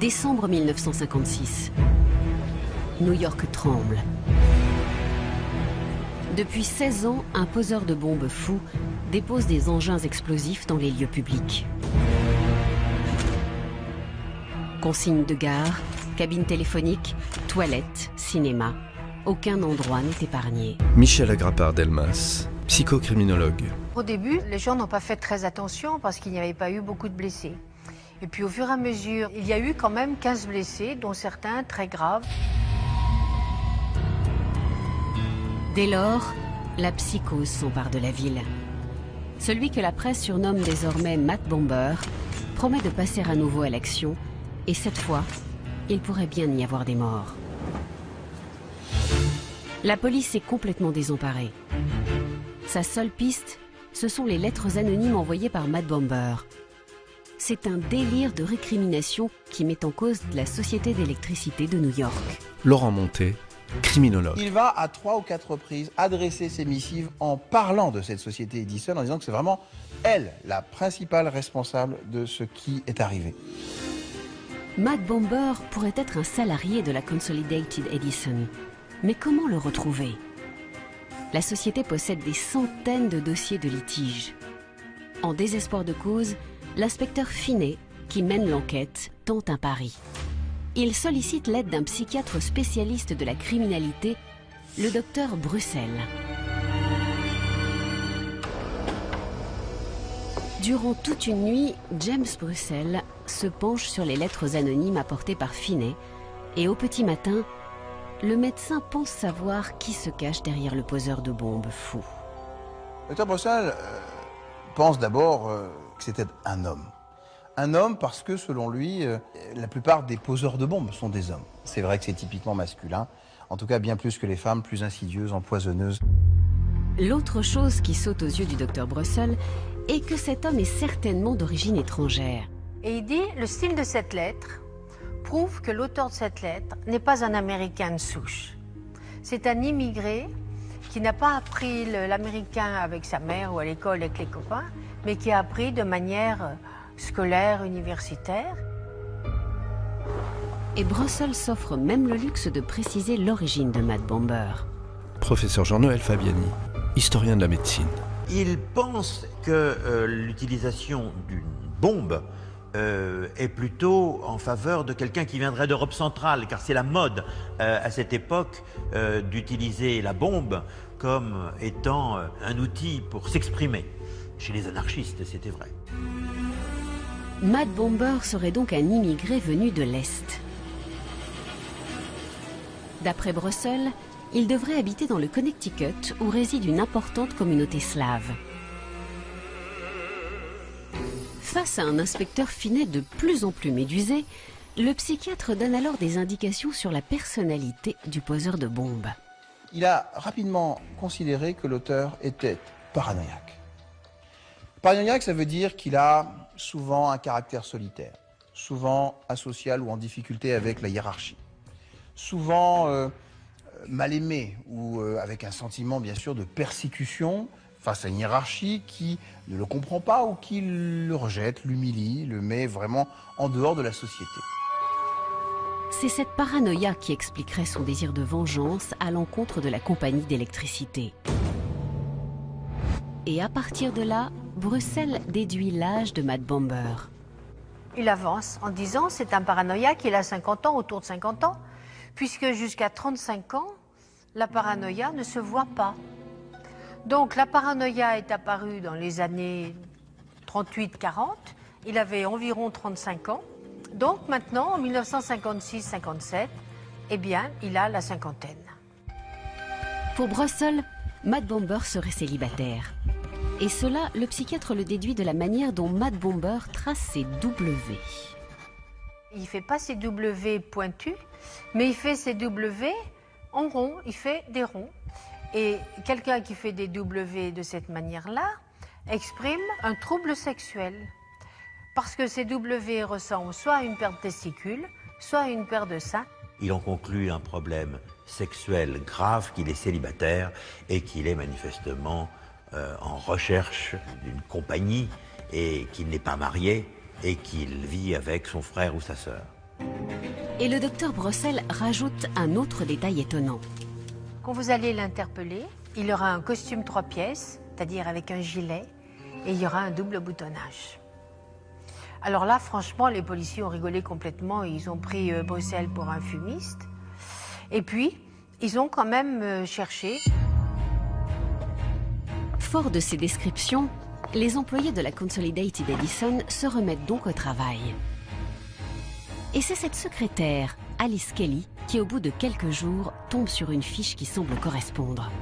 Décembre 1956. New York tremble. Depuis 16 ans, un poseur de bombes fou dépose des engins explosifs dans les lieux publics. Consignes de gare, cabines téléphoniques, toilettes, cinéma. Aucun endroit n'est épargné. Michel Agrapard-Delmas, psychocriminologue. Au début, les gens n'ont pas fait très attention parce qu'il n'y avait pas eu beaucoup de blessés. Et puis au fur et à mesure, il y a eu quand même 15 blessés, dont certains très graves. Dès lors, la psychose s'empare de la ville. Celui que la presse surnomme désormais Matt Bomber promet de passer à nouveau à l'action, et cette fois, il pourrait bien y avoir des morts. La police est complètement désemparée. Sa seule piste, ce sont les lettres anonymes envoyées par Matt Bomber. C'est un délire de récrimination qui met en cause la société d'électricité de New York. Laurent Monté, criminologue. Il va à trois ou quatre reprises adresser ses missives en parlant de cette société Edison, en disant que c'est vraiment elle la principale responsable de ce qui est arrivé. Matt Bomber pourrait être un salarié de la Consolidated Edison. Mais comment le retrouver? La société possède des centaines de dossiers de litige. En désespoir de cause, l'inspecteur Finet, qui mène l'enquête, tente un pari. Il sollicite l'aide d'un psychiatre spécialiste de la criminalité, le docteur Bruxelles. Durant toute une nuit, James Bruxelles se penche sur les lettres anonymes apportées par Finet et au petit matin, le médecin pense savoir qui se cache derrière le poseur de bombes fou. Docteur Bruxelles euh, pense d'abord euh, que c'était un homme. Un homme parce que, selon lui, euh, la plupart des poseurs de bombes sont des hommes. C'est vrai que c'est typiquement masculin, en tout cas bien plus que les femmes, plus insidieuses, empoisonneuses. L'autre chose qui saute aux yeux du docteur Brussel est que cet homme est certainement d'origine étrangère. Et il dit, le style de cette lettre prouve que l'auteur de cette lettre n'est pas un Américain de souche. C'est un immigré qui n'a pas appris l'américain avec sa mère ou à l'école avec les copains, mais qui a appris de manière euh, scolaire, universitaire. Et Brussel s'offre même le luxe de préciser l'origine de Matt Bomber. Professeur Jean-Noël Fabiani, historien de la médecine. Il pense que euh, l'utilisation d'une bombe euh, est plutôt en faveur de quelqu'un qui viendrait d'Europe centrale, car c'est la mode euh, à cette époque euh, d'utiliser la bombe comme étant euh, un outil pour s'exprimer. Chez les anarchistes, c'était vrai. Matt Bomber serait donc un immigré venu de l'Est. D'après Brussel, il devrait habiter dans le Connecticut où réside une importante communauté slave. Face à un inspecteur Finet de plus en plus médusé, le psychiatre donne alors des indications sur la personnalité du poseur de bombes. Il a rapidement considéré que l'auteur était paranoïaque. Paranoïaque, ça veut dire qu'il a souvent un caractère solitaire, souvent asocial ou en difficulté avec la hiérarchie, souvent euh, mal aimé ou euh, avec un sentiment bien sûr de persécution face à une hiérarchie qui ne le comprend pas ou qui le rejette, l'humilie, le met vraiment en dehors de la société. C'est cette paranoïa qui expliquerait son désir de vengeance à l'encontre de la compagnie d'électricité. Et à partir de là, Bruxelles déduit l'âge de Matt Bomber. Il avance en disant c'est un paranoïaque, il a 50 ans, autour de 50 ans, puisque jusqu'à 35 ans, la paranoïa ne se voit pas. Donc la paranoïa est apparue dans les années 38-40, il avait environ 35 ans, donc maintenant en 1956-57, eh bien il a la cinquantaine. Pour Brussels, Matt Bomber serait célibataire. Et cela, le psychiatre le déduit de la manière dont Matt Bomber trace ses W. Il fait pas ses W pointus, mais il fait ses W en rond, il fait des ronds. Et quelqu'un qui fait des W de cette manière-là exprime un trouble sexuel. Parce que ces W ressemblent soit à une paire de testicules, soit à une paire de seins. Il en conclut un problème sexuel grave, qu'il est célibataire et qu'il est manifestement euh, en recherche d'une compagnie et qu'il n'est pas marié et qu'il vit avec son frère ou sa sœur. Et le docteur Brossel rajoute un autre détail étonnant. Quand vous allez l'interpeller, il aura un costume trois pièces, c'est-à-dire avec un gilet, et il y aura un double boutonnage. Alors là, franchement, les policiers ont rigolé complètement. Ils ont pris euh, Bruxelles pour un fumiste. Et puis, ils ont quand même euh, cherché. Fort de ces descriptions, les employés de la Consolidated Edison se remettent donc au travail. Et c'est cette secrétaire, Alice Kelly, qui au bout de quelques jours tombe sur une fiche qui semble correspondre.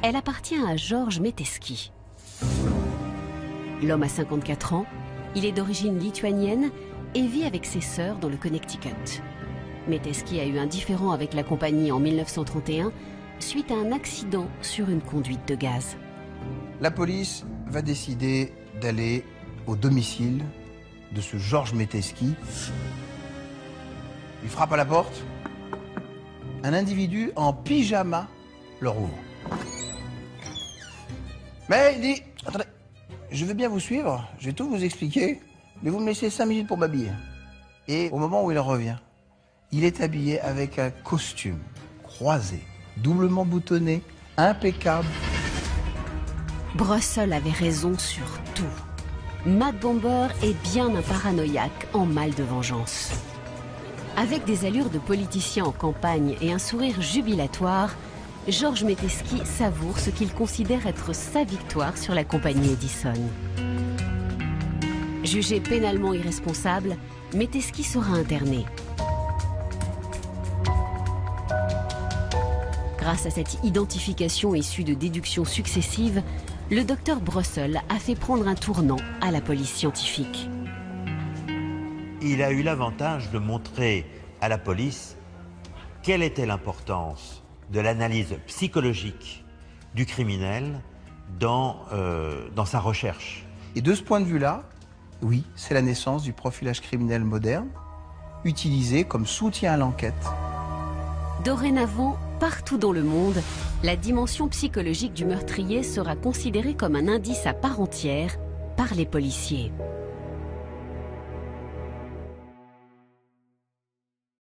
Elle appartient à Georges Meteski. L'homme a 54 ans, il est d'origine lituanienne et vit avec ses sœurs dans le Connecticut. Meteski a eu un différend avec la compagnie en 1931 suite à un accident sur une conduite de gaz. La police va décider d'aller au domicile de ce Georges Meteski. Il frappe à la porte. Un individu en pyjama leur ouvre. Mais il dit Attendez, je veux bien vous suivre, je vais tout vous expliquer, mais vous me laissez cinq minutes pour m'habiller. Et au moment où il revient, il est habillé avec un costume croisé, doublement boutonné, impeccable. Brussel avait raison sur tout. Matt Bomber est bien un paranoïaque en mal de vengeance. Avec des allures de politicien en campagne et un sourire jubilatoire, Georges Meteski savoure ce qu'il considère être sa victoire sur la compagnie Edison. Jugé pénalement irresponsable, Meteski sera interné. Grâce à cette identification issue de déductions successives, le docteur Brussel a fait prendre un tournant à la police scientifique. Il a eu l'avantage de montrer à la police quelle était l'importance de l'analyse psychologique du criminel dans, euh, dans sa recherche. Et de ce point de vue-là, oui, c'est la naissance du profilage criminel moderne, utilisé comme soutien à l'enquête. Dorénavant, partout dans le monde, la dimension psychologique du meurtrier sera considérée comme un indice à part entière par les policiers.